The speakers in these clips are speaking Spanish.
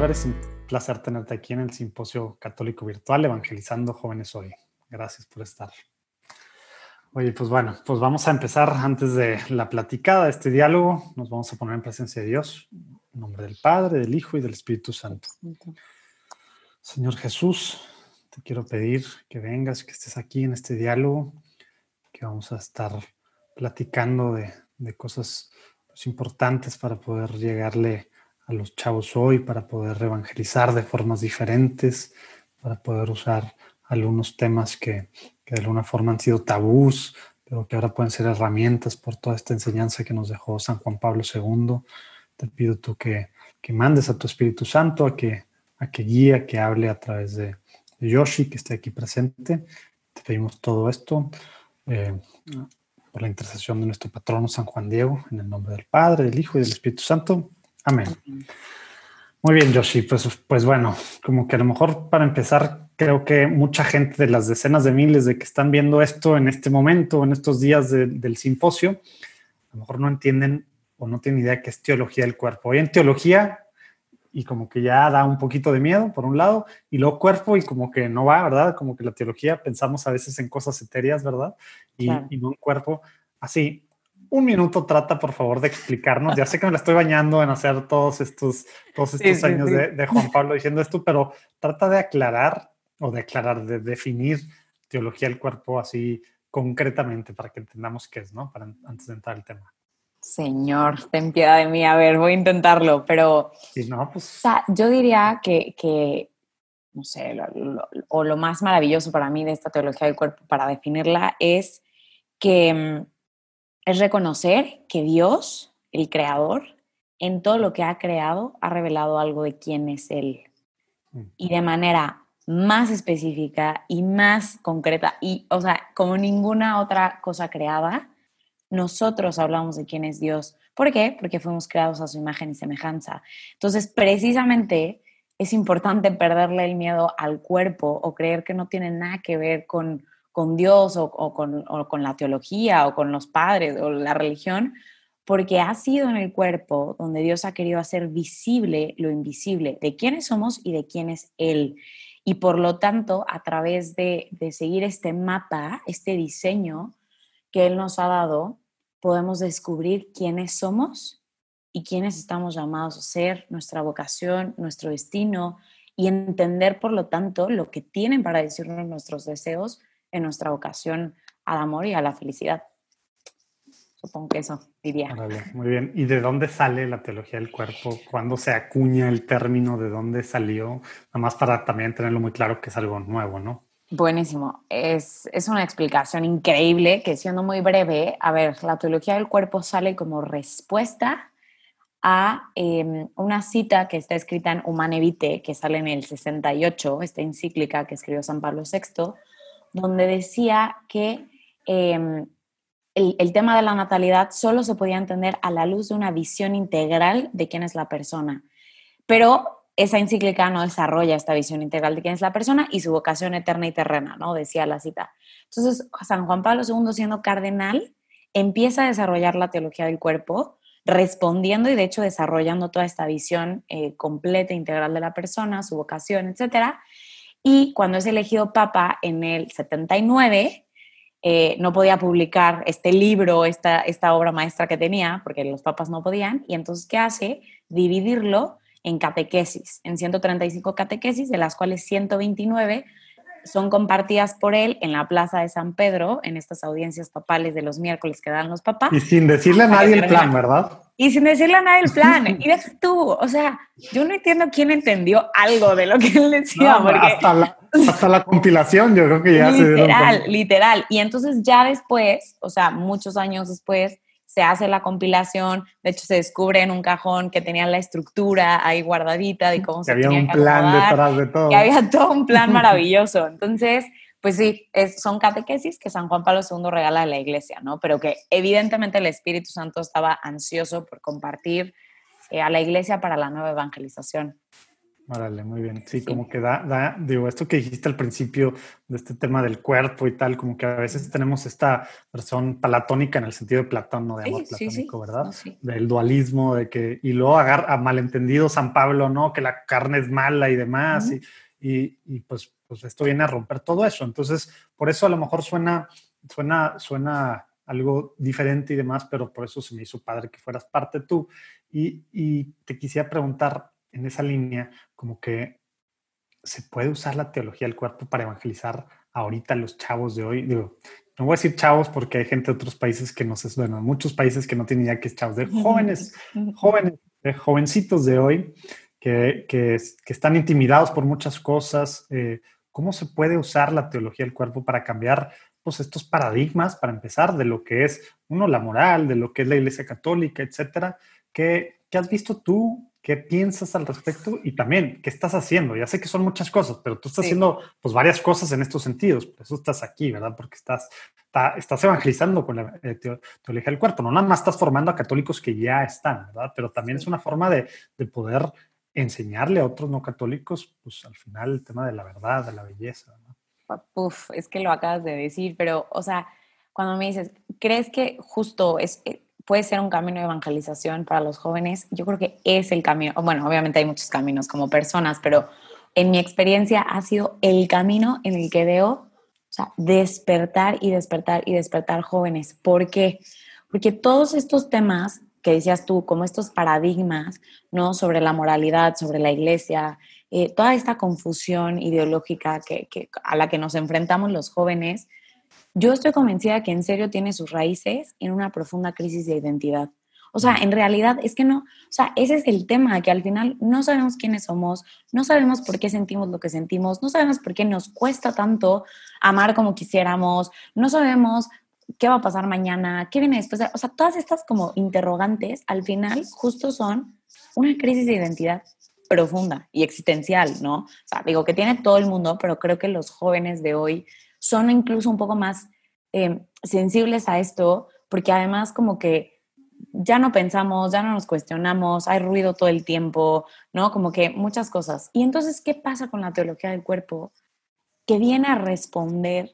Álvarez, un placer tenerte aquí en el Simposio Católico Virtual Evangelizando Jóvenes Hoy. Gracias por estar. Oye, pues bueno, pues vamos a empezar antes de la platicada, de este diálogo. Nos vamos a poner en presencia de Dios, en nombre del Padre, del Hijo y del Espíritu Santo. Señor Jesús, te quiero pedir que vengas, que estés aquí en este diálogo, que vamos a estar platicando de, de cosas pues, importantes para poder llegarle a los chavos hoy, para poder evangelizar de formas diferentes, para poder usar algunos temas que, que, de alguna forma han sido tabús, pero que ahora pueden ser herramientas por toda esta enseñanza que nos dejó San Juan Pablo II. Te pido tú que, que mandes a tu Espíritu Santo a que, a que guíe, a que hable a través de, Yoshi, que esté aquí presente. Te pedimos todo esto eh, por la intercesión de nuestro patrono San Juan Diego, en el nombre del Padre, del Hijo y del Espíritu Santo. Amén. Muy bien, Yoshi. Pues, pues bueno, como que a lo mejor para empezar, creo que mucha gente de las decenas de miles de que están viendo esto en este momento, en estos días de, del simposio, a lo mejor no entienden o no tienen idea qué es teología del cuerpo. Hoy en teología, y como que ya da un poquito de miedo, por un lado, y luego cuerpo, y como que no va, ¿verdad? Como que la teología pensamos a veces en cosas etéreas, ¿verdad? Y, claro. y no en cuerpo. Así, un minuto trata, por favor, de explicarnos. Ya sé que me la estoy bañando en hacer todos estos, todos estos sí, años sí, sí. De, de, Juan Pablo diciendo esto, pero trata de aclarar o de aclarar, de definir teología del cuerpo así concretamente para que entendamos qué es, ¿no? Para antes de entrar al tema. Señor, ten piedad de mí. A ver, voy a intentarlo, pero... Si no, pues... O sea, yo diría que, que no sé, lo, lo, o lo más maravilloso para mí de esta teología del cuerpo, para definirla, es que mm, es reconocer que Dios, el creador, en todo lo que ha creado, ha revelado algo de quién es Él. Y de manera más específica y más concreta, y, o sea, como ninguna otra cosa creada, nosotros hablamos de quién es Dios. ¿Por qué? Porque fuimos creados a su imagen y semejanza. Entonces, precisamente es importante perderle el miedo al cuerpo o creer que no tiene nada que ver con con Dios o, con, o, con, la teología o con los padres o la religión, porque ha sido en el cuerpo donde Dios ha querido hacer visible lo invisible, de quiénes somos y de quién es Él. Y por lo tanto, a través de, de seguir este mapa, este diseño que Él nos ha dado, podemos descubrir quiénes somos y quiénes estamos llamados a ser, nuestra vocación, nuestro destino, y entender, por lo tanto, lo que tienen para decirnos nuestros deseos en nuestra vocación al amor y a la felicidad. Supongo que eso diría. Muy bien. ¿Y de dónde sale la teología del cuerpo? ¿Cuándo se acuña el término? ¿De dónde salió? Nada más para también tenerlo muy claro que es algo nuevo, ¿no? Buenísimo. Es, es una explicación increíble que siendo muy breve, a ver, la teología del cuerpo sale como respuesta a eh, una cita que está escrita en Humane Vitae, que sale en el 68, esta encíclica que escribió San Pablo VI, donde decía que eh, el, tema de la natalidad solo se podía entender a la luz de una visión integral de quién es la persona. Pero esa encíclica no desarrolla esta visión integral de quién es la persona y su vocación eterna y terrena, ¿no? Decía la cita. Entonces, San Juan Pablo II, siendo cardenal, empieza a desarrollar la teología del cuerpo, respondiendo y de hecho desarrollando toda esta visión eh, completa, integral de la persona, su vocación, etcétera y cuando es elegido papa en el 79, eh, no podía publicar este libro, esta, esta obra maestra que tenía, porque los papas no podían, y entonces, ¿qué hace? Dividirlo en catequesis, en 135 catequesis, de las cuales 129 son compartidas por él en la Plaza de San Pedro, en estas audiencias papales de los miércoles que dan los papás. Y sin decirle a nadie el plan, ¿verdad? Y sin decirle a nadie el plan. Y deja tú, o sea, yo no entiendo quién entendió algo de lo que él decía. No, porque... hasta, la, hasta, la, compilación, yo creo que ya literal, se Literal, literal. Y entonces ya después, o sea, muchos años después, se hace la compilación, de hecho se descubre en un cajón que tenía la estructura ahí guardadita de cómo que se había tenía un que plan acomodar, detrás de todo. que había todo un plan maravilloso. Entonces, pues sí, es, son catequesis que San Juan Pablo II regala a la iglesia, ¿no? Pero que evidentemente el Espíritu Santo estaba ansioso por compartir eh, a la iglesia para la nueva evangelización. Órale, muy bien. Sí, como que da, da, digo, esto que dijiste al principio de este tema del cuerpo y tal, como que a veces tenemos esta versión palatónica en el sentido de Platón, ¿no? De amor platónico, ¿verdad? Del dualismo, de que, y luego agarra a malentendido San Pablo, ¿no? Que la carne es mala y demás, y, y, pues, pues esto viene a romper todo eso. Entonces, por eso a lo mejor suena, suena, suena algo diferente y demás, pero por eso se me hizo padre que fueras parte tú. Y, y te quisiera preguntar, en esa línea, como que se puede usar la teología del cuerpo para evangelizar ahorita a los chavos de hoy. Digo, no voy a decir chavos porque hay gente de otros países que no sé, bueno, muchos países que no tienen ya que es chavos, de jóvenes, jóvenes, de jovencitos de hoy que, que, están intimidados por muchas cosas. Eh, ¿Cómo se puede usar la teología del cuerpo para cambiar pues, estos paradigmas, para empezar, de lo que es, uno, la moral, de lo que es la Iglesia Católica, etcétera? ¿Qué, qué has visto tú ¿Qué piensas al respecto? Y también, ¿qué estás haciendo? Ya sé que son muchas cosas, pero tú estás haciendo pues varias cosas en estos sentidos. Por eso estás aquí, ¿verdad? Porque estás, estás evangelizando con la eh, teología del cuerpo. No nada más estás formando a católicos que ya están, ¿verdad? Pero también es una forma de, de, poder enseñarle a otros no católicos, pues al final el tema de la verdad, de la belleza. ¿no? Uf, es que lo acabas de decir, pero, o sea, cuando me dices, ¿crees que justo es eh, puede ser un camino de evangelización para los jóvenes. Yo creo que es el camino, bueno, obviamente hay muchos caminos como personas, pero en mi experiencia ha sido el camino en el que veo, o sea, despertar y despertar y despertar jóvenes. ¿Por qué? Porque todos estos temas que decías tú, como estos paradigmas, ¿no? Sobre la moralidad, sobre la iglesia, eh, toda esta confusión ideológica que, a la que nos enfrentamos los jóvenes, yo estoy convencida que en serio tiene sus raíces en una profunda crisis de identidad. O sea, en realidad es que no, o sea, ese es el tema, que al final no sabemos quiénes somos, no sabemos por qué sentimos lo que sentimos, no sabemos por qué nos cuesta tanto amar como quisiéramos, no sabemos qué va a pasar mañana, qué viene después. O sea, todas estas como interrogantes al final justo son una crisis de identidad profunda y existencial, ¿no? O sea, digo que tiene todo el mundo, pero creo que los jóvenes de hoy son incluso un poco más eh, sensibles a esto, porque además como que ya no pensamos, ya no nos cuestionamos, hay ruido todo el tiempo, ¿no? Como que muchas cosas. Y entonces, ¿qué pasa con la teología del cuerpo? Que viene a responder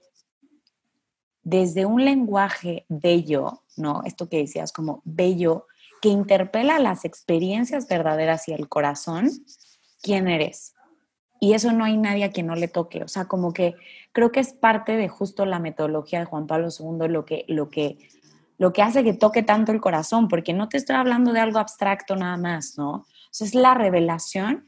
desde un lenguaje bello, ¿no? Esto que decías como bello, que interpela las experiencias verdaderas y el corazón, ¿quién eres? Y eso no hay nadie a quien no le toque. O sea, como que creo que es parte de justo la metodología de Juan Pablo II lo que, lo que, lo que hace que toque tanto el corazón, porque no te estoy hablando de algo abstracto nada más, ¿no? O es la revelación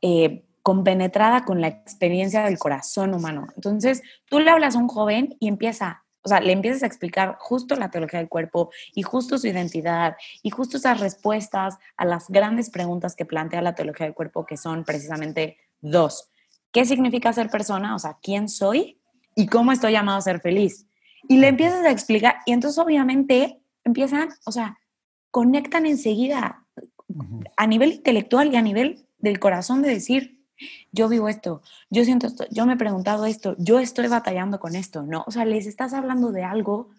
eh, compenetrada con la experiencia del corazón humano. Entonces, tú le hablas a un joven y empieza, o sea, le empiezas a explicar justo la teología del cuerpo y justo su identidad y justo esas respuestas a las grandes preguntas que plantea la teología del cuerpo, que son precisamente dos ¿Qué significa ser persona? O sea, ¿quién soy? ¿Y cómo estoy llamado a ser feliz? Y le empiezas a explicar y entonces obviamente empiezan, o sea, conectan enseguida a nivel intelectual y a nivel del corazón de decir, yo vivo esto, yo siento esto, yo me he preguntado esto, yo estoy batallando con esto, ¿no? O sea, les estás hablando de algo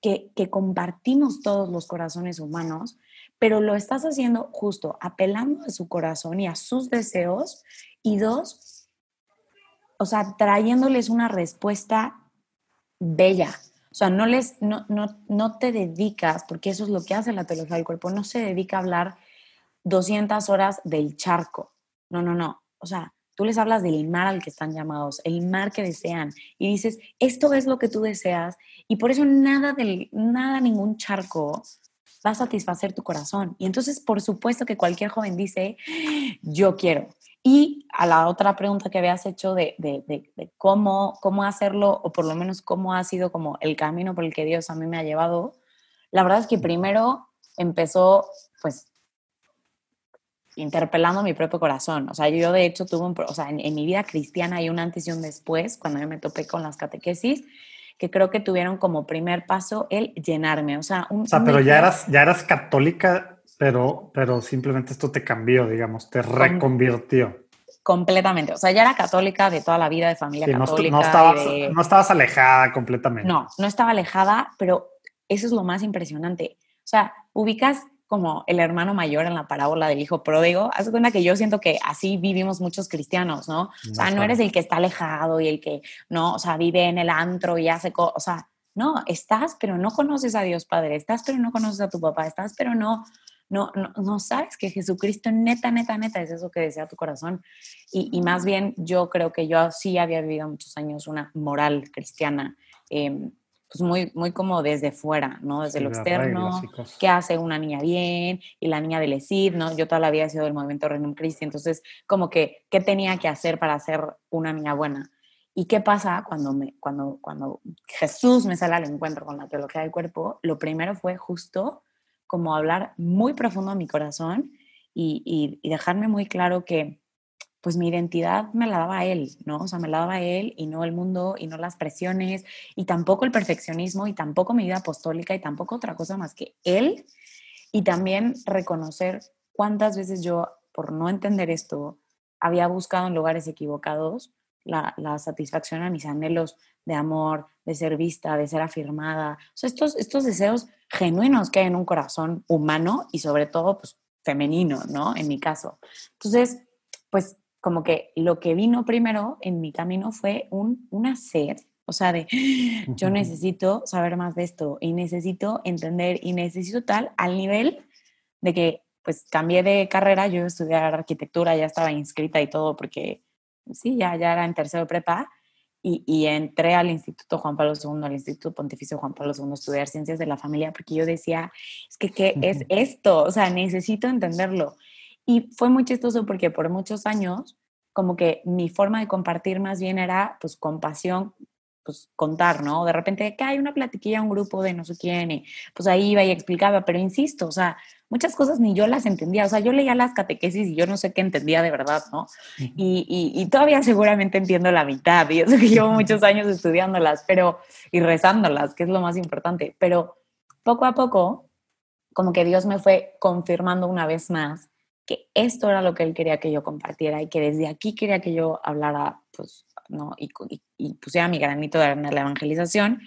que, que compartimos todos los corazones humanos, pero lo estás haciendo justo apelando a su corazón y a sus deseos y dos, o sea, trayéndoles una respuesta bella. O sea, no, les, no, no, no te dedicas, porque eso es lo que hace la teología del cuerpo, no se dedica a hablar 200 horas del charco. No, no, no. O sea, tú les hablas del mar al que están llamados, el mar que desean, y dices, esto es lo que tú deseas, y por eso nada, del, nada, ningún charco va a satisfacer tu corazón. Y entonces, por supuesto que cualquier joven dice, yo quiero. Y a la otra pregunta que habías hecho de, cómo, cómo hacerlo, o por lo menos cómo ha sido como el camino por el que Dios a mí me ha llevado, la verdad es que primero empezó, pues, interpelando mi propio corazón. O sea, yo de hecho tuve un, o sea, en, mi vida cristiana hay un antes y un después, cuando yo me topé con las catequesis, que creo que tuvieron como primer paso el llenarme. O sea, un, o sea pero ya eras, ya eras católica pero, pero simplemente esto te cambió, digamos, te reconvirtió. Completamente. O sea, ya era católica de toda la vida, de familia católica. No, estabas, no estabas alejada completamente. No, no estaba alejada, pero eso es lo más impresionante. O sea, ubicas como el hermano mayor en la parábola del hijo pródigo. Haz cuenta que yo siento que así vivimos muchos cristianos, ¿no? O sea, no eres el que está alejado y el que, no, o sea, vive en el antro y hace cosas, o sea, no, estás, pero no conoces a Dios Padre, estás, pero no conoces a tu papá, estás, pero no, no, no, sabes que Jesucristo neta, neta, neta es eso que desea tu corazón. Y, y, más bien yo creo que yo sí había vivido muchos años una moral cristiana. Eh, pues muy, muy como desde fuera, ¿no? Desde lo externo, qué hace una niña bien y la niña del ESID, ¿no? Yo toda la vida he sido del movimiento Renum Christi, entonces como que, ¿qué tenía que hacer para ser una niña buena? ¿Y qué pasa cuando, me, cuando, cuando Jesús me sale al encuentro con la teología del cuerpo? Lo primero fue justo como hablar muy profundo a mi corazón y, y dejarme muy claro que pues mi identidad me la daba él, ¿no? O sea, me la daba él y no el mundo y no las presiones y tampoco el perfeccionismo y tampoco mi vida apostólica y tampoco otra cosa más que él y también reconocer cuántas veces yo, por no entender esto, había buscado en lugares equivocados la, satisfacción a mis anhelos de amor, de ser vista, de ser afirmada. O sea, estos, estos deseos genuinos que hay en un corazón humano y sobre todo, pues, femenino, ¿no? En mi caso. Entonces, pues como que lo que vino primero en mi camino fue un, una sed, o sea, de yo necesito saber más de esto y necesito entender y necesito tal al nivel de que pues cambié de carrera, yo iba a estudiar arquitectura, ya estaba inscrita y todo porque sí, ya, ya era en tercero de prepa y, y, entré al Instituto Juan Pablo II, al Instituto Pontificio Juan Pablo II a estudiar ciencias de la familia porque yo decía, es que, ¿qué es esto? O sea, necesito entenderlo. Y fue muy chistoso porque por muchos años, como que mi forma de compartir más bien era, pues, compasión, pues, contar, ¿no? De repente, que hay una platiquilla, un grupo de no sé quién, y pues ahí iba y explicaba, pero insisto, o sea, muchas cosas ni yo las entendía, o sea, yo leía las catequesis y yo no sé qué entendía de verdad, ¿no? Y, y, todavía seguramente entiendo la mitad, y eso que llevo muchos años estudiándolas, pero, y rezándolas, que es lo más importante, pero poco a poco, como que Dios me fue confirmando una vez más que esto era lo que él quería que yo compartiera y que desde aquí quería que yo hablara, pues, ¿no? Y, y, pusiera mi granito de la evangelización.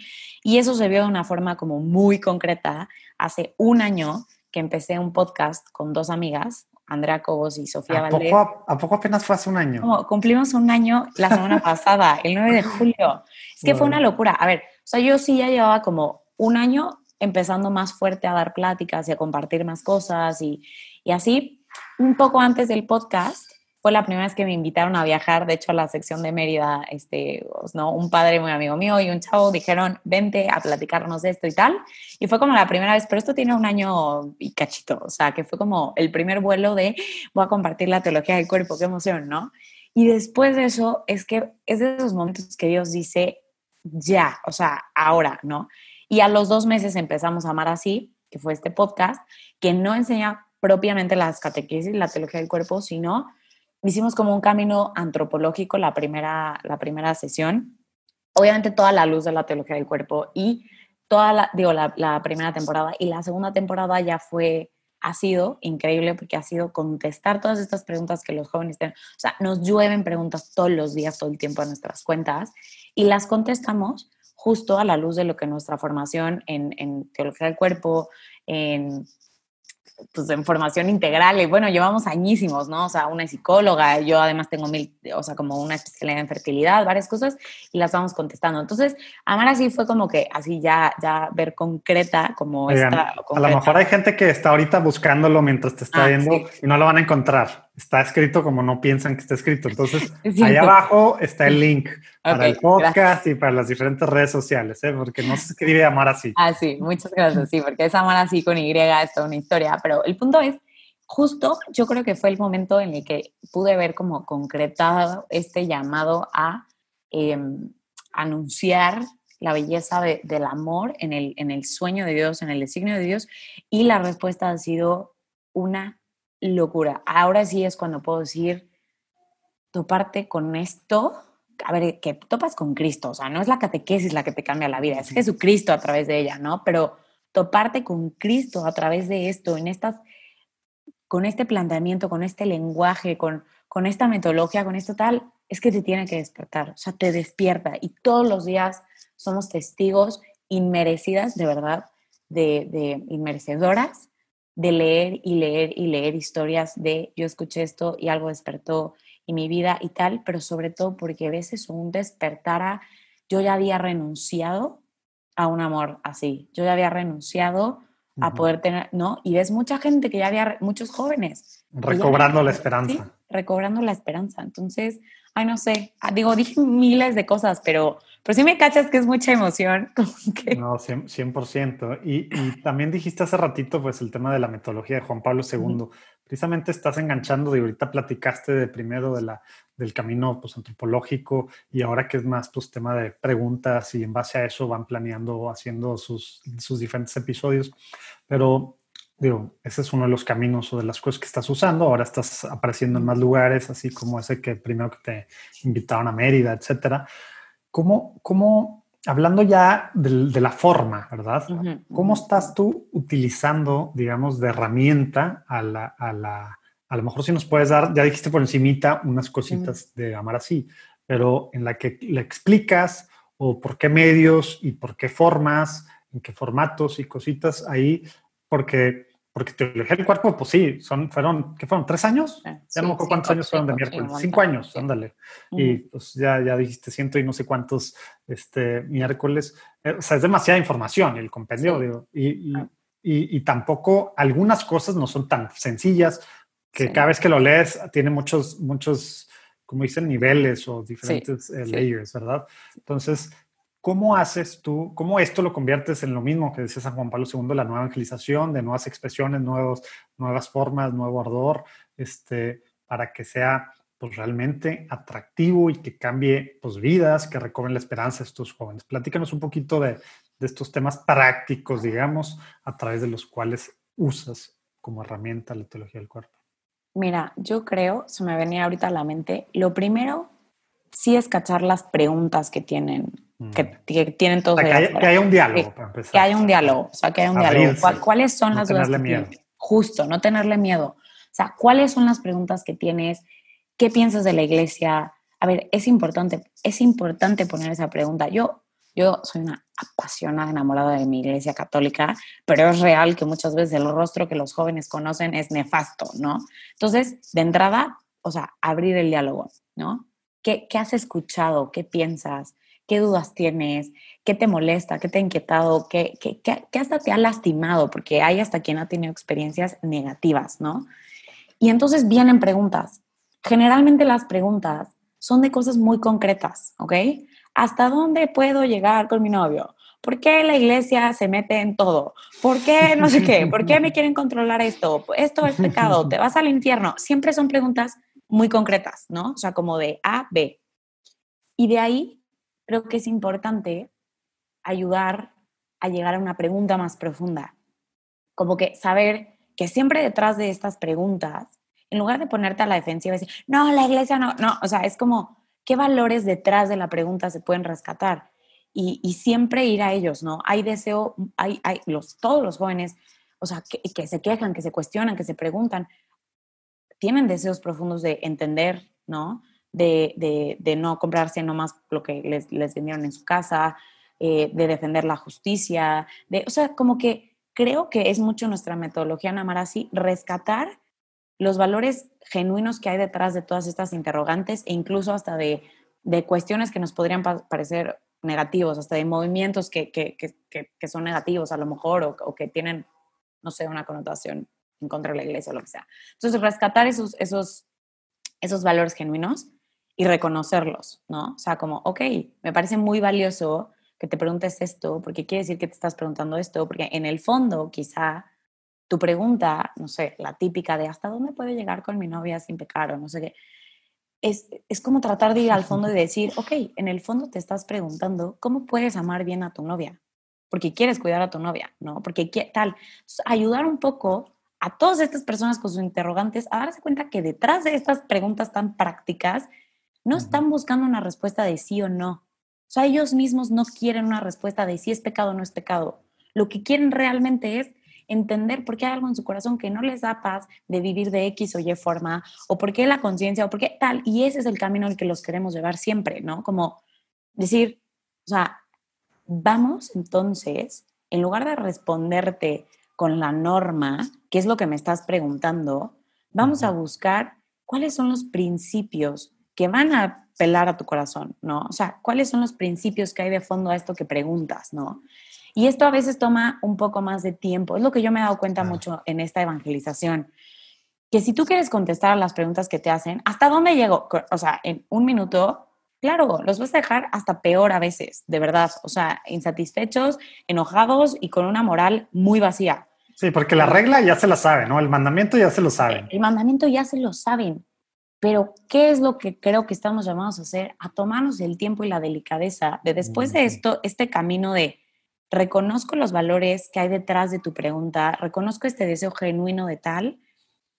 Y eso se vio de una forma como muy concreta hace un año que empecé un podcast con dos amigas, Andrea Cobos y Sofía ¿A Poco, ¿A poco apenas fue hace un año? cumplimos un año la semana pasada, el 9 de julio. Es que fue una locura. A ver, o sea, yo sí ya llevaba como un año empezando más fuerte a dar pláticas y a compartir más cosas y, y así, un poco antes del podcast, fue la primera vez que me invitaron a viajar, de hecho, a la sección de Mérida, este, pues, ¿no? un padre muy amigo mío y un chavo dijeron, vente a platicarnos de esto y tal. Y fue como la primera vez, pero esto tiene un año y cachito, o sea, que fue como el primer vuelo de, voy a compartir la teología del cuerpo, qué emoción, ¿no? Y después de eso, es que es de esos momentos que Dios dice, ya, o sea, ahora, ¿no? Y a los dos meses empezamos a amar así, que fue este podcast, que no enseña propiamente las catequesis, la teología del cuerpo, sino hicimos como un camino antropológico la primera, la primera sesión. Obviamente toda la luz de la teología del cuerpo y toda la, digo, la, la primera temporada y la segunda temporada ya fue, ha sido increíble porque ha sido contestar todas estas preguntas que los jóvenes tienen. O sea, nos llueven preguntas todos los días, todo el tiempo a nuestras cuentas y las contestamos justo a la luz de lo que nuestra formación en, en teología del cuerpo, en pues, en formación integral y bueno, llevamos añísimos, ¿no? O sea, una psicóloga, yo además tengo mil, o sea, como una especialidad en fertilidad, varias cosas y las vamos contestando. Entonces, amar así fue como que así ya, ya ver concreta como esta. A lo mejor hay gente que está ahorita buscándolo mientras te está ah, viendo y no lo van a encontrar está escrito como no piensan que está escrito. Entonces, ahí abajo está el link para el podcast y para las diferentes redes sociales, ¿eh? porque no se escribe Amar así. Ah, sí, muchas gracias, sí, porque es Amar así con Y, es toda una historia, pero el punto es, justo yo creo que fue el momento en el que pude ver como concretado este llamado a em, anunciar la belleza del amor en el, en el sueño de Dios, en el designio de Dios, y la respuesta ha sido una locura. Ahora sí es cuando puedo decir, toparte con esto, a ver, que topas con Cristo, o sea, no es la catequesis la que te cambia la vida, es Jesucristo a través de ella, ¿no? Pero toparte con Cristo a través de esto, en estas, con este planteamiento, con este lenguaje, con, con esta metodología, con esto tal, es que te tiene que despertar, o sea, te despierta y todos los días somos testigos inmerecidas, de verdad, de, de inmerecedoras de leer y leer y leer historias de yo escuché esto y algo despertó en mi vida y tal, pero sobre todo porque a veces un despertara, yo ya había renunciado a un amor así, yo ya había renunciado a poder tener, ¿no? Y ves mucha gente que ya había, muchos jóvenes. Recobrando la esperanza. recobrando la esperanza. Entonces, ay, no sé, ah, digo, dije miles de cosas, pero, pero sí me cachas que es mucha emoción. No, 100%. Y, y, también dijiste hace ratito, pues, el tema de la metodología de Juan Pablo II. Precisamente estás enganchando, y ahorita platicaste de primero de la, del camino pues, antropológico y ahora que es más pues, tema de preguntas y en base a eso van planeando, haciendo sus, sus diferentes episodios. Pero digo, ese es uno de los caminos o de las cosas que estás usando. Ahora estás apareciendo en más lugares, así como ese que primero que te invitaron a Mérida, etcétera. ¿Cómo, cómo hablando ya de, la forma, ¿verdad? ¿Cómo estás tú utilizando, digamos, de herramienta a la, a la, a lo mejor si nos puedes dar, ya dijiste por encimita unas cositas de amar así, pero en la que le explicas o por qué medios y por qué formas, en qué formatos y cositas ahí, porque porque teología del cuerpo, pues sí, son, fueron, ¿qué fueron? ¿Tres años? ya no me acuerdo cuántos años fueron de miércoles. cinco años, ándale. Y pues ya, ya dijiste ciento y no sé cuántos este, miércoles. Eh, o sea, es demasiada información el compendio, digo. Y, y, y, tampoco algunas cosas no son tan sencillas que cada vez que lo lees tiene muchos, muchos, como dicen, niveles o diferentes eh, layers, ¿verdad? Entonces, ¿Cómo haces tú, cómo esto lo conviertes en lo mismo que decía San Juan Pablo II, la nueva evangelización, de nuevas expresiones, nuevos, nuevas formas, nuevo ardor, este, para que sea pues, realmente atractivo y que cambie pues, vidas, que recobren la esperanza de estos jóvenes? Platícanos un poquito de, de estos temas prácticos, digamos, a través de los cuales usas como herramienta la teología del cuerpo. Mira, yo creo, se me venía ahorita a la mente, lo primero sí es cachar las preguntas que tienen Mm. que, tienen todos. que, haya, un diálogo, para empezar. Que haya un diálogo, o sea, que haya un diálogo. ¿Cuáles son las dudas que tienes? Justo, no tenerle miedo. O sea, ¿cuáles son las preguntas que tienes? ¿Qué piensas de la iglesia? A ver, es importante, es importante poner esa pregunta. Yo, yo soy una apasionada, enamorada de mi iglesia católica, pero es real que muchas veces el rostro que los jóvenes conocen es nefasto, ¿no? Entonces, de entrada, o sea, abrir el diálogo, ¿no? ¿Qué, qué has escuchado? ¿Qué piensas? Qué dudas tienes, qué te molesta, qué te ha inquietado, qué, qué, qué, hasta te ha lastimado, porque hay hasta quien ha tenido experiencias negativas, ¿no? Y entonces vienen preguntas. Generalmente las preguntas son de cosas muy concretas, ¿ok? ¿Hasta dónde puedo llegar con mi novio? ¿Por qué la iglesia se mete en todo? ¿Por qué no sé qué? ¿Por qué me quieren controlar esto? Esto es pecado, te vas al infierno. Siempre son preguntas muy concretas, ¿no? O sea, como de A, B. Y de ahí creo que es importante ayudar a llegar a una pregunta más profunda. Como que saber que siempre detrás de estas preguntas, en lugar de ponerte a la defensiva y decir, no, la iglesia no, no, o sea, es como, ¿qué valores detrás de la pregunta se pueden rescatar? Y, siempre ir a ellos, ¿no? Hay deseo, hay, hay los, todos los jóvenes, o sea, que, que se quejan, que se cuestionan, que se preguntan, tienen deseos profundos de entender, ¿no? De, de, no comprarse nomás lo que les, les vendieron en su casa, eh, de defender la justicia, de, o sea, como que creo que es mucho nuestra metodología Namarasi rescatar los valores genuinos que hay detrás de todas estas interrogantes e incluso hasta de, de cuestiones que nos podrían parecer negativos, hasta de movimientos que, que, que, que son negativos a lo mejor o, o, que tienen, no sé, una connotación en contra de la iglesia o lo que sea. Entonces, rescatar esos, esos, esos valores genuinos y reconocerlos, ¿no? O sea, como, ok, me parece muy valioso que te preguntes esto, porque quiere decir que te estás preguntando esto, porque en el fondo quizá tu pregunta, no sé, la típica de hasta dónde puedo llegar con mi novia sin pecar o no sé qué, es, es como tratar de ir al fondo y decir, ok, en el fondo te estás preguntando cómo puedes amar bien a tu novia, porque quieres cuidar a tu novia, ¿no? Porque tal, ayudar un poco a todas estas personas con sus interrogantes a darse cuenta que detrás de estas preguntas tan prácticas no están buscando una respuesta de sí o no. O sea, ellos mismos no quieren una respuesta de si es pecado o no es pecado. Lo que quieren realmente es entender por qué hay algo en su corazón que no les da paz de vivir de X o Y forma, o por qué la conciencia, o por qué tal. Y ese es el camino al que los queremos llevar siempre, ¿no? Como decir, o sea, vamos entonces, en lugar de responderte con la norma, qué es lo que me estás preguntando, vamos a buscar cuáles son los principios que van a pelar a tu corazón, ¿no? O sea, cuáles son los principios que hay de fondo a esto que preguntas, ¿no? Y esto a veces toma un poco más de tiempo. Es lo que yo me he dado cuenta mucho en esta evangelización. Que si tú quieres contestar a las preguntas que te hacen, ¿hasta dónde llego? O sea, en un minuto, claro, los vas a dejar hasta peor a veces, de verdad. O sea, insatisfechos, enojados y con una moral muy vacía. Sí, porque la regla ya se la saben, ¿no? El mandamiento ya se lo saben. El mandamiento ya se lo saben. Pero, ¿qué es lo que creo que estamos llamados a hacer? A tomarnos el tiempo y la delicadeza de después de esto, este camino de reconozco los valores que hay detrás de tu pregunta, reconozco este deseo genuino de tal,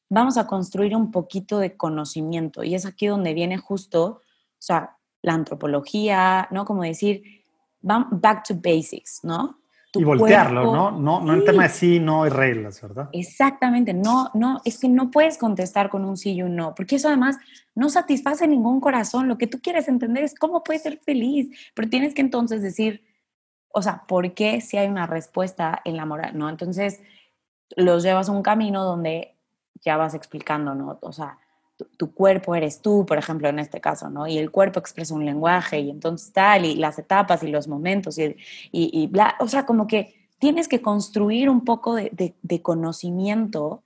vamos a construir un poquito de conocimiento. Y es aquí donde viene justo, o sea, la antropología, ¿no? Como decir, back to basics, ¿no? Y voltearlo, ¿no? No, no en tema de sí, no hay reglas, ¿verdad? Exactamente, no, no, es que no puedes contestar con un sí y un no, porque eso además no satisface ningún corazón. Lo que tú quieres entender es cómo puedes ser feliz, pero tienes que entonces decir, o sea, ¿por qué si hay una respuesta en la moral, no? Entonces los llevas a un camino donde ya vas explicando, ¿no? O sea, tu, cuerpo eres tú, por ejemplo, en este caso, ¿no? Y el cuerpo expresa un lenguaje y entonces tal, y las etapas y los momentos y, y, bla, o sea, como que tienes que construir un poco de, de, conocimiento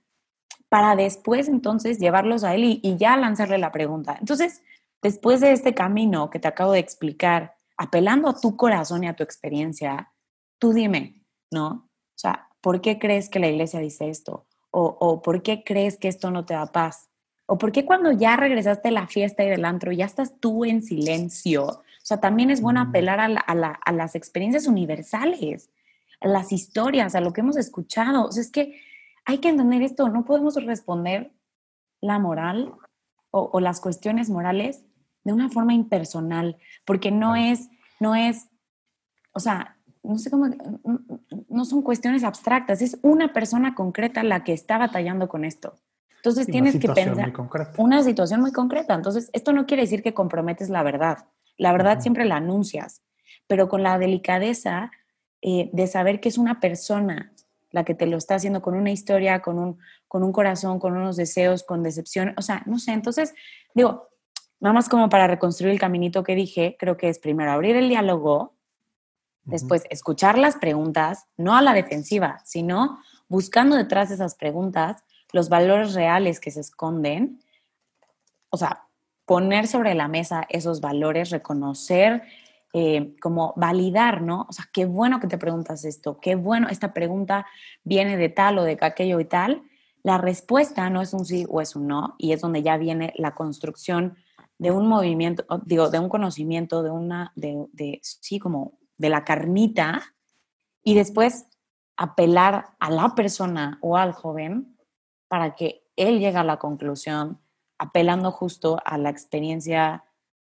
para después entonces llevarlos a él y, y, ya lanzarle la pregunta. Entonces, después de este camino que te acabo de explicar, apelando a tu corazón y a tu experiencia, tú dime, ¿no? O sea, ¿por qué crees que la iglesia dice esto? O, o ¿por qué crees que esto no te da paz? ¿O por qué cuando ya regresaste a la fiesta y del antro ya estás tú en silencio? O sea, también es bueno apelar a, las experiencias universales, a las historias, a lo que hemos escuchado. O sea, es que hay que entender esto, no podemos responder la moral o, las cuestiones morales de una forma impersonal, porque no es, no es, o sea, no sé cómo, no son cuestiones abstractas, es una persona concreta la que está batallando con esto. Entonces tienes que pensar una situación muy concreta. Entonces, esto no quiere decir que comprometes la verdad. La verdad siempre la anuncias, pero con la delicadeza eh, de saber que es una persona la que te lo está haciendo con una historia, con un, con un corazón, con unos deseos, con decepción. O sea, no sé. Entonces, digo, nada más como para reconstruir el caminito que dije, creo que es primero abrir el diálogo, después escuchar las preguntas, no a la defensiva, sino buscando detrás de esas preguntas los valores reales que se esconden, o sea, poner sobre la mesa esos valores, reconocer, eh, como validar, ¿no? O sea, qué bueno que te preguntas esto, qué bueno, esta pregunta viene de tal o de aquello y tal. La respuesta no es un sí o es un no, y es donde ya viene la construcción de un movimiento, digo, de un conocimiento, de una, de, de sí, como de la carnita, y después apelar a la persona o al joven para que él llegue a la conclusión, apelando justo a la experiencia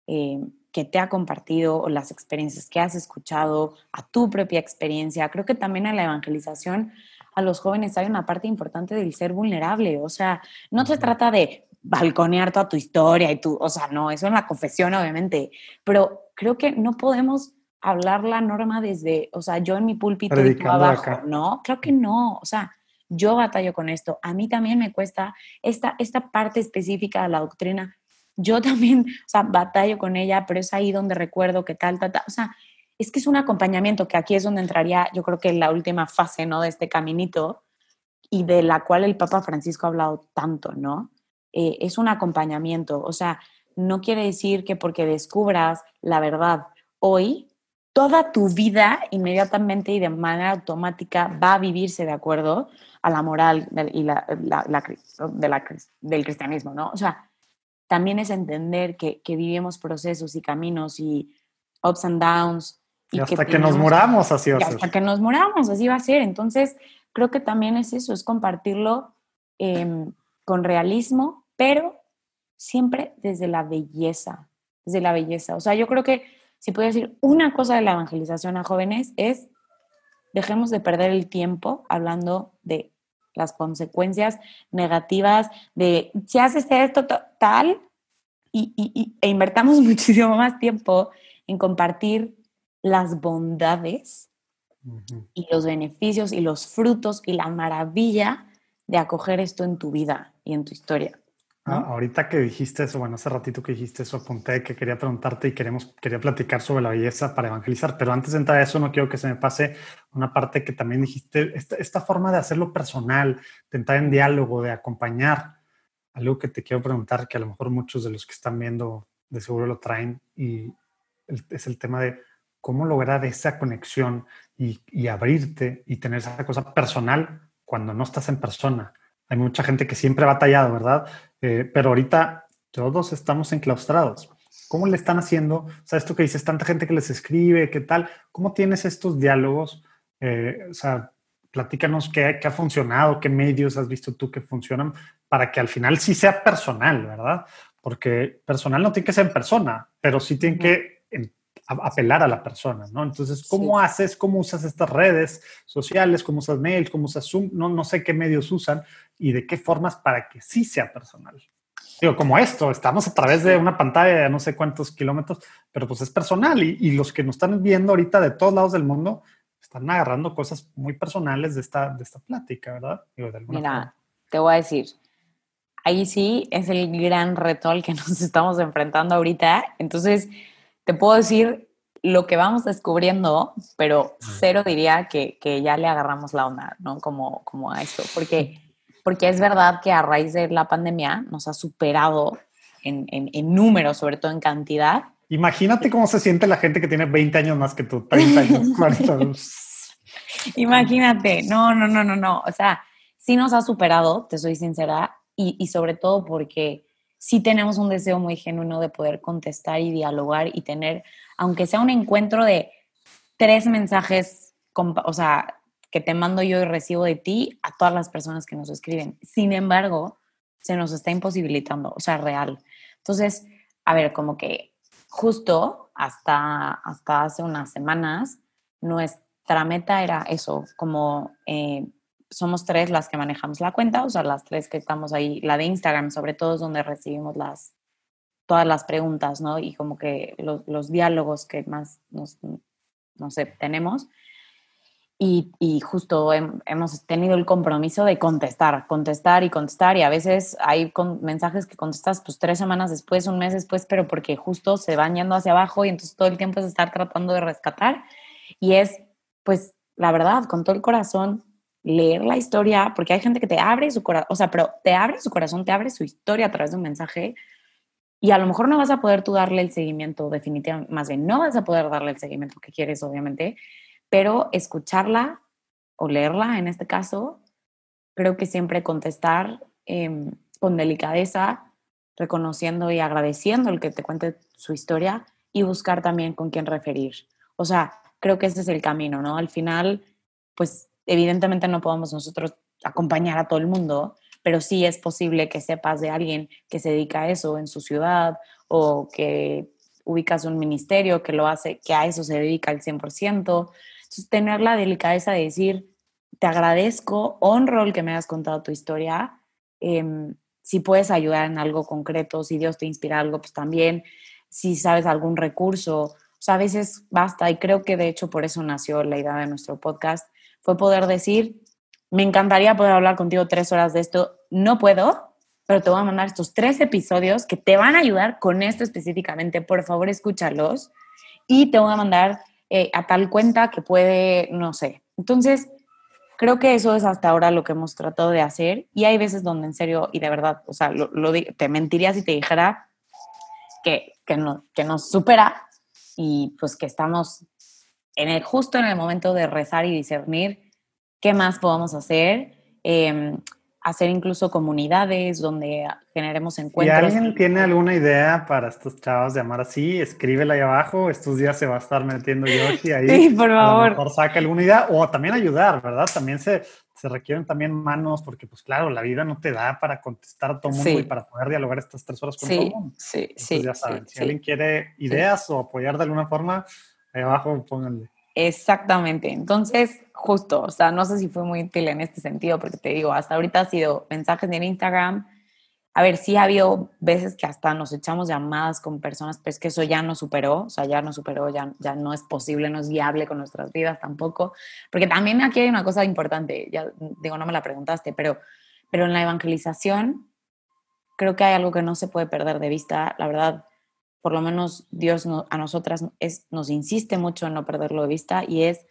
eh, que te ha compartido o las experiencias que has escuchado, a tu propia experiencia. Creo que también en la evangelización a los jóvenes hay una parte importante del ser vulnerable. O sea, no se trata de balconear toda tu historia y tú, o sea, no, eso en la confesión obviamente, pero creo que no podemos hablar la norma desde, o sea, yo en mi púlpito y tú abajo, ¿no? Creo que no, o sea, yo batallo con esto, a mí también me cuesta esta, esta parte específica de la doctrina, yo también, o sea, batallo con ella, pero es ahí donde recuerdo que tal, tal, tal, o sea, es que es un acompañamiento, que aquí es donde entraría, yo creo que la última fase, ¿no? De este caminito y de la cual el Papa Francisco ha hablado tanto, ¿no? Eh, es un acompañamiento, o sea, no quiere decir que porque descubras la verdad hoy, toda tu vida inmediatamente y de manera automática va a vivirse de acuerdo a la moral y la, del cristianismo, ¿no? O sea, también es entender que, vivimos procesos y caminos y ups and downs. Y, hasta que, nos moramos así va a ser. Hasta que nos moramos así va a ser. Entonces, creo que también es eso, es compartirlo em, con realismo, pero siempre desde la belleza, desde la belleza. O sea, yo creo que si puedo decir una cosa de la evangelización a jóvenes es dejemos de perder el tiempo hablando de las consecuencias negativas de si haces esto tal y, e invertamos muchísimo más tiempo en compartir las bondades y los beneficios y los frutos y la maravilla de acoger esto en tu vida y en tu historia. Ah, ahorita que dijiste eso, bueno, hace ratito que dijiste eso, apunté que quería preguntarte y queremos, quería platicar sobre la belleza para evangelizar, pero antes de entrar a eso no quiero que se me pase una parte que también dijiste, esta, esta forma de hacerlo personal, de entrar en diálogo, de acompañar, algo que te quiero preguntar, que a lo mejor muchos de los que están viendo de seguro lo traen, y es el tema de cómo lograr esa conexión y, y abrirte y tener esa cosa personal cuando no estás en persona. Hay mucha gente que siempre ha batallado, ¿verdad? Eh, pero ahorita todos estamos enclaustrados. ¿Cómo le están haciendo? O sea, esto que dices, tanta gente que les escribe, ¿qué tal? ¿Cómo tienes estos diálogos? Eh, o sea, platícanos qué, qué, ha funcionado, qué medios has visto tú que funcionan para que al final sí sea personal, ¿verdad? Porque personal no tiene que ser en persona, pero sí tiene que apelar a la persona, ¿no? Entonces, ¿cómo haces, cómo usas estas redes sociales, cómo usas mails, cómo usas Zoom? No, no sé qué medios usan y de qué formas para que sí sea personal. Digo, como esto, estamos a través de una pantalla de no sé cuántos kilómetros, pero pues es personal y, y los que nos están viendo ahorita de todos lados del mundo están agarrando cosas muy personales de esta, de esta plática, ¿verdad? Digo, de Mira, te voy a decir, ahí sí es el gran reto al que nos estamos enfrentando ahorita. Entonces, te puedo decir lo que vamos descubriendo, pero cero diría que, que ya le agarramos la onda, ¿no? Como, como a esto, porque, porque es verdad que a raíz de la pandemia nos ha superado en, en, en número, sobre todo en cantidad. Imagínate cómo se siente la gente que tiene 20 años más que tú, 30 años, 40 Imagínate, no, no, no, no, no. O sea, sí nos ha superado, te soy sincera, y, y sobre todo porque sí tenemos un deseo muy genuino de poder contestar y dialogar y tener, aunque sea un encuentro de tres mensajes, o sea, que te mando yo y recibo de ti a todas las personas que nos escriben. Sin embargo, se nos está imposibilitando, o sea, real. Entonces, a ver, como que justo hasta, hasta hace unas semanas, nuestra meta era eso, como eh, somos tres las que manejamos la cuenta, o sea, las tres que estamos ahí, la de Instagram sobre todo es donde recibimos las, todas las preguntas, ¿no? Y como que los, los diálogos que más nos, no sé, tenemos. Y, y justo hemos tenido el compromiso de contestar, contestar y contestar. Y a veces hay mensajes que contestas pues tres semanas después, un mes después, pero porque justo se van yendo hacia abajo y entonces todo el tiempo es estar tratando de rescatar. Y es, pues, la verdad, con todo el corazón, leer la historia, porque hay gente que te abre su corazón, o sea, pero te abre su corazón, te abre su historia a través de un mensaje y a lo mejor no vas a poder tú darle el seguimiento definitivamente, más bien no vas a poder darle el seguimiento que quieres, obviamente, pero escucharla o leerla en este caso, creo que siempre contestar em, con delicadeza, reconociendo y agradeciendo el que te cuente su historia y buscar también con quién referir. O sea, creo que ese es el camino, ¿no? Al final, pues evidentemente no podemos nosotros acompañar a todo el mundo, pero sí es posible que sepas de alguien que se dedica a eso en su ciudad o que ubicas un ministerio que lo hace, que a eso se dedica al 100%. Entonces, tener la delicadeza de decir, te agradezco, honro el que me hayas contado tu historia. Em, si puedes ayudar en algo concreto, si Dios te inspira algo, pues también. Si sabes algún recurso, o sea, a veces basta, y creo que de hecho por eso nació la idea de nuestro podcast, fue poder decir, me encantaría poder hablar contigo tres horas de esto, no puedo, pero te voy a mandar estos tres episodios que te van a ayudar con esto específicamente, por favor escúchalos y te voy a mandar eh, a tal cuenta que puede, no sé. Entonces, creo que eso es hasta ahora lo que hemos tratado de hacer y hay veces donde en serio y de verdad, o sea, lo, te mentiría si te dijera que, que, no, que nos supera y pues que estamos en el, justo en el momento de rezar y discernir qué más podemos hacer, em, hacer incluso comunidades donde generemos encuentros. Si alguien tiene alguna idea para estos chavos de amar así, escríbela ahí abajo. Estos días se va a estar metiendo Yoshi ahí. Sí, por favor. A lo mejor saca alguna idea o también ayudar, ¿verdad? También se, se requieren también manos porque, pues claro, la vida no te da para contestar a todo el mundo y para poder dialogar estas tres horas con todo el mundo. Sí, sí, ya saben, si alguien quiere ideas o apoyar de alguna forma, ahí abajo pónganle. Exactamente. Entonces, justo, o sea, no sé si fue muy útil en este sentido, porque te digo, hasta ahorita ha sido mensajes en Instagram, a ver, sí ha habido veces que hasta nos echamos llamadas con personas, pero es que eso ya no superó, o sea, ya no superó, ya, ya no es posible, no es viable con nuestras vidas tampoco. Porque también aquí hay una cosa importante, ya digo, no me la preguntaste, pero, pero en la evangelización creo que hay algo que no se puede perder de vista. La verdad, por lo menos Dios a nosotras nos insiste mucho en no perderlo de vista y es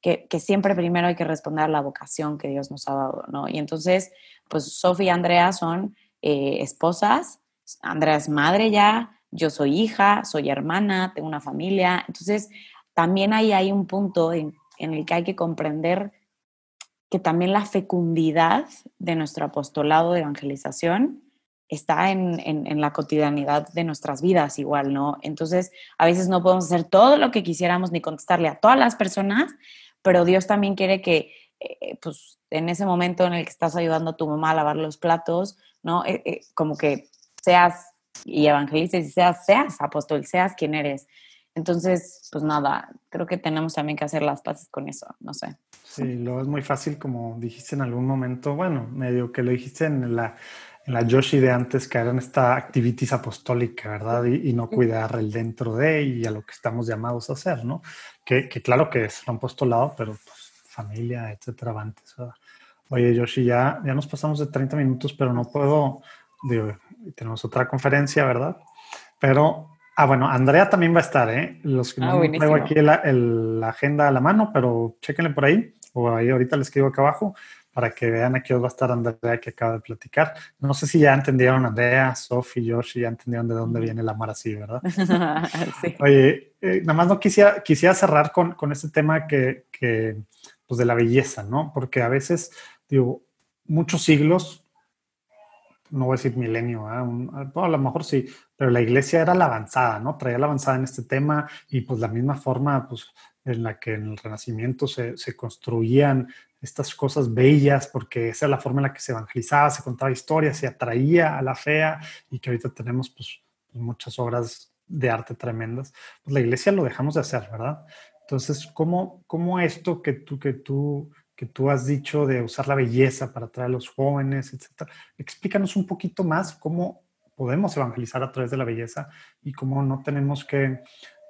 que, que, siempre primero hay que responder a la vocación que Dios nos ha dado, ¿no? Y entonces, pues Sofía y Andrea son eh, esposas, Andrea es madre ya, yo soy hija, soy hermana, tengo una familia. Entonces, también ahí hay un punto en, el que hay que comprender que también la fecundidad de nuestro apostolado de evangelización está en, en, la cotidianidad de nuestras vidas igual, ¿no? Entonces, a veces no podemos hacer todo lo que quisiéramos ni contestarle a todas las personas, pero Dios también quiere que, eh, pues, en ese momento en el que estás ayudando a tu mamá a lavar los platos, ¿no? Eh, eh, como que seas y evangelices seas, seas apóstol, seas quien eres. Entonces, pues nada, creo que tenemos también que hacer las paces con eso, no sé. Sí, lo es muy fácil, como dijiste en algún momento, bueno, medio que lo dijiste en la, la Yoshi de antes, que eran esta activitis apostólica, ¿verdad? Y, no cuidar el dentro de y a lo que estamos llamados a hacer, ¿no? Que, que claro que es un apostolado, pero pues familia, etcétera, antes, ¿verdad? Oye, Yoshi, ya, ya nos pasamos de 30 minutos, pero no puedo, digo, tenemos otra conferencia, ¿verdad? Pero, ah, bueno, Andrea también va a estar, ¿eh? Los que ah, no tengo aquí la, la, agenda a la mano, pero chéquenle por ahí, o ahí ahorita les escribo acá abajo, para que vean aquí va a estar Andrea que acaba de platicar. No sé si ya entendieron Andrea, Sophie, Yoshi, ya entendieron de dónde viene el amor así, ¿verdad? sí. Oye, eh, nada más no quisiera, quisiera cerrar con, con este tema que, que, pues de la belleza, ¿no? Porque a veces digo, muchos siglos, no voy a decir milenio, ¿eh? a lo mejor sí, pero la iglesia era la avanzada, ¿no? Traía la avanzada en este tema y pues la misma forma pues, en la que en el Renacimiento se, se construían estas cosas bellas, porque esa es la forma en la que se evangelizaba, se contaba historias, se atraía a la fea y que ahorita tenemos pues, muchas obras de arte tremendas, pues la iglesia lo dejamos de hacer, ¿verdad? Entonces, ¿cómo, cómo esto que tú, que tú que tú has dicho de usar la belleza para atraer a los jóvenes, etcétera. Explícanos un poquito más cómo podemos evangelizar a través de la belleza y cómo no tenemos que,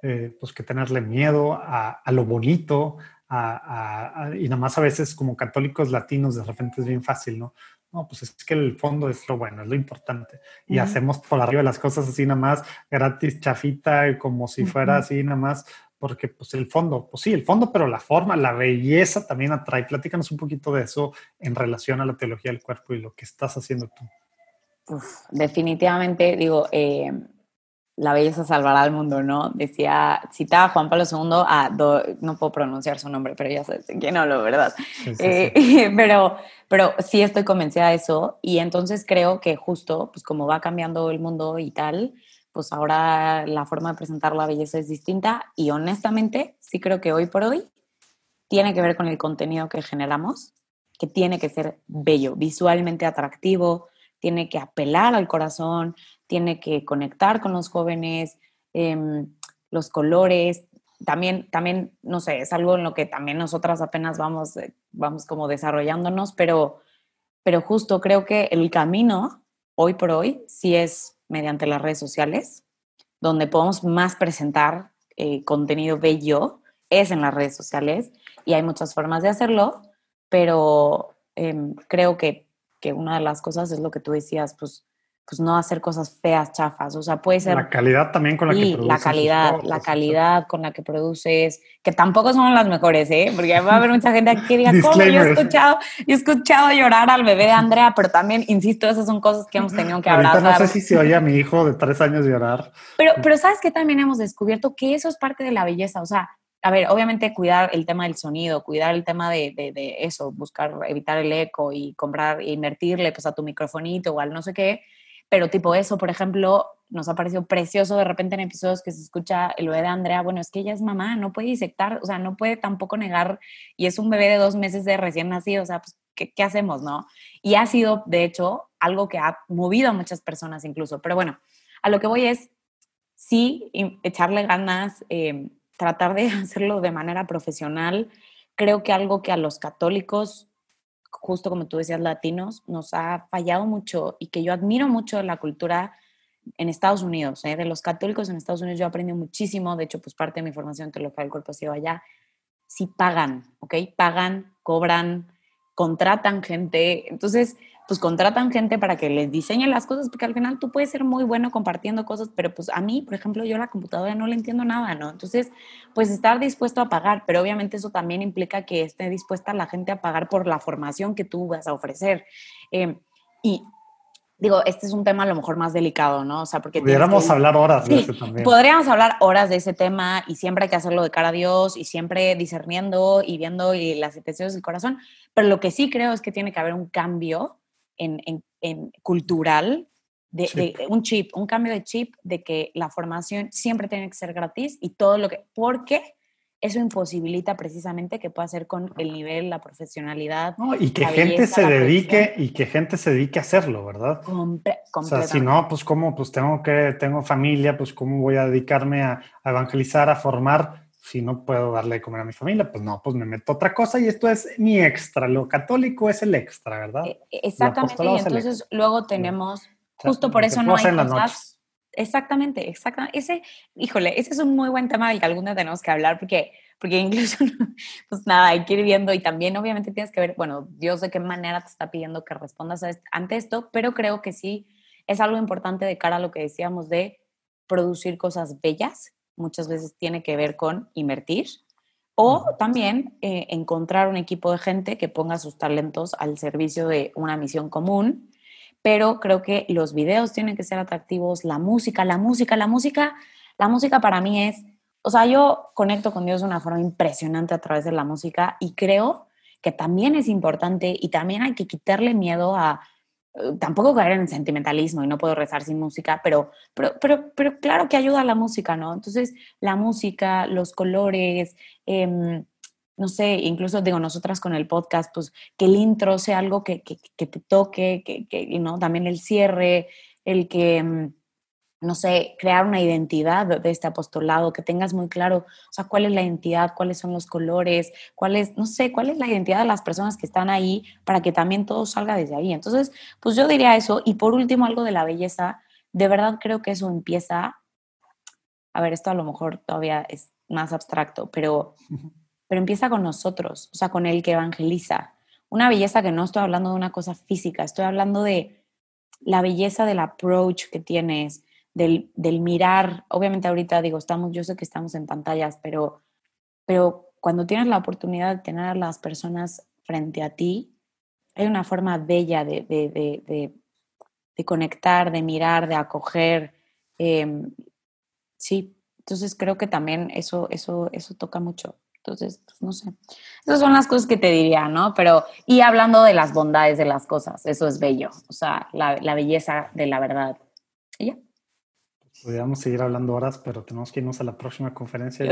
eh, pues que tenerle miedo a, lo bonito y nada más a veces como católicos latinos de repente es bien fácil, ¿no? No, pues es que el fondo es lo bueno, es lo importante. Y hacemos por arriba las cosas así nada más, gratis, chafita, como si fuera así nada más porque pues el fondo, pues sí, el fondo, pero la forma, la belleza también atrae. Platícanos un poquito de eso en relación a la teología del cuerpo y lo que estás haciendo tú. definitivamente, digo, eh, la belleza salvará al mundo, ¿no? Decía, citaba Juan Pablo II a, no puedo pronunciar su nombre, pero ya sabes quién hablo, ¿verdad? Eh, pero, pero sí estoy convencida de eso y entonces creo que justo, pues como va cambiando el mundo y tal, pues ahora la forma de presentar la belleza es distinta y honestamente sí creo que hoy por hoy tiene que ver con el contenido que generamos, que tiene que ser bello, visualmente atractivo, tiene que apelar al corazón, tiene que conectar con los jóvenes, em, los colores, también, también, no sé, es algo en lo que también nosotras apenas vamos, eh, vamos como desarrollándonos, pero, pero justo creo que el camino hoy por hoy sí es mediante las redes sociales, donde podemos más presentar eh, contenido bello, es en las redes sociales y hay muchas formas de hacerlo, pero em, creo que, que, una de las cosas es lo que tú decías, pues pues no hacer cosas feas, chafas, o sea, puede ser... La calidad también con la que produces. La calidad, la calidad con la que produces, que tampoco son las mejores, ¿eh? Porque va a haber mucha gente que diga, ¿cómo? Yo he, escuchado, he escuchado llorar al bebé de Andrea, pero también, insisto, esas son cosas que hemos tenido que hablar. no sé si se oye a mi hijo de tres años llorar. Pero, pero ¿sabes que También hemos descubierto que eso es parte de la belleza, o sea, a ver, obviamente cuidar el tema del sonido, cuidar el tema de, de, de eso, buscar evitar el eco y comprar, invertirle pues a tu microfonito o al no sé qué, pero tipo eso, por ejemplo, nos ha parecido precioso de repente en episodios que se escucha el bebé de Andrea, bueno, es que ella es mamá, no puede disectar, o sea, no puede tampoco negar, y es un bebé de dos meses de recién nacido, o sea, pues, ¿qué, hacemos, no? Y ha sido, de hecho, algo que ha movido a muchas personas incluso, pero bueno, a lo que voy es, sí, echarle ganas, eh, tratar de hacerlo de manera profesional, creo que algo que a los católicos justo como tú decías, latinos, nos ha fallado mucho y que yo admiro mucho la cultura en Estados Unidos, ¿eh? de los católicos en Estados Unidos yo aprendí muchísimo, de hecho, pues parte de mi formación en teología del cuerpo ha sido allá, si pagan, ¿ok? Pagan, cobran, contratan gente, entonces, pues contratan gente para que les diseñe las cosas, porque al final tú puedes ser muy bueno compartiendo cosas, pero pues a mí, por ejemplo, yo la computadora no le entiendo nada, ¿no? Entonces, pues estar dispuesto a pagar, pero obviamente eso también implica que esté dispuesta la gente a pagar por la formación que tú vas a ofrecer. Eh, y digo, este es un tema a lo mejor más delicado, ¿no? O sea, porque... Pudiéramos hablar horas de ese también. Podríamos hablar horas de ese tema y siempre hay que hacerlo de cara a Dios y siempre discerniendo y viendo y las intenciones del corazón, pero lo que sí creo es que tiene que haber un cambio en, en, cultural, de, de, un chip, un cambio de chip de que la formación siempre tiene que ser gratis y todo lo que... Porque eso imposibilita precisamente que pueda hacer con el nivel, la profesionalad. y que gente se dedique y que gente se dedique a hacerlo, ¿verdad? o sea, si no, pues cómo, pues tengo que, tengo familia, pues cómo voy a dedicarme a, evangelizar, a formar, si no puedo darle de comer a mi familia, pues no, pues me meto otra cosa y esto es mi extra, lo católico es el extra, ¿verdad? E, exactamente, y entonces luego tenemos, justo por eso no hay cosas Exactamente, exactamente. Ese, híjole, ese es un muy buen tema del que algún día tenemos que hablar porque, porque incluso, pues nada, hay que ir viendo y también obviamente tienes que ver, bueno, Dios de qué manera te está pidiendo que respondas ante esto, pero creo que sí es algo importante de cara a lo que decíamos de producir cosas bellas. Muchas veces tiene que ver con invertir o también eh, encontrar un equipo de gente que ponga sus talentos al servicio de una misión común pero creo que los videos tienen que ser atractivos, la música, la música, la música, la música para mí es, o sea, yo conecto con Dios de una forma impresionante a través de la música y creo que también es importante y también hay que quitarle miedo a, tampoco caer en el sentimentalismo y no puedo rezar sin música, pero, pero, pero, pero claro que ayuda a la música, ¿no? Entonces, la música, los colores, eh, no sé, incluso digo, nosotras con el podcast, pues que el intro sea algo que, que, que te toque, que, que, ¿no? También el cierre, el que, mm, no sé, crear una identidad de este apostolado, que tengas muy claro, o sea, cuál es la identidad, cuáles son los colores, cuál es, no sé, cuál es la identidad de las personas que están ahí para que también todo salga desde ahí. Entonces, pues yo diría eso. Y por último, algo de la belleza, de verdad creo que eso empieza, a ver, esto a lo mejor todavía es más abstracto, pero pero empieza con nosotros, o sea, con el que evangeliza. Una belleza que no estoy hablando de una cosa física, estoy hablando de la belleza del approach que tienes, del, del mirar. Obviamente ahorita digo, estamos, yo sé que estamos en pantallas, pero, pero cuando tienes la oportunidad de tener a las personas frente a ti, hay una forma bella de, de, de, de conectar, de mirar, de acoger. Em, sí, entonces creo que también eso, eso, eso toca mucho. Entonces, pues no sé. Esas son las cosas que te diría, ¿no? Pero, y hablando de las bondades de las cosas, eso es bello, o sea, la, la belleza de la verdad. ¿Y ya? Podríamos seguir hablando horas, pero tenemos que irnos a la próxima conferencia.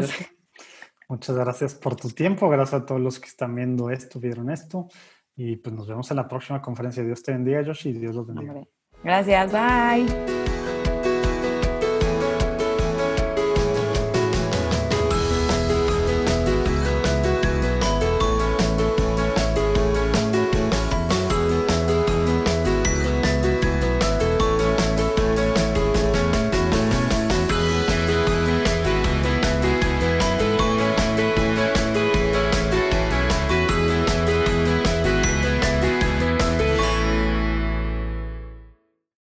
Muchas gracias por tu tiempo, gracias a todos los que están viendo esto, vieron esto, y pues nos vemos en la próxima conferencia. Dios te bendiga, Josh, y Dios los bendiga. Gracias, bye.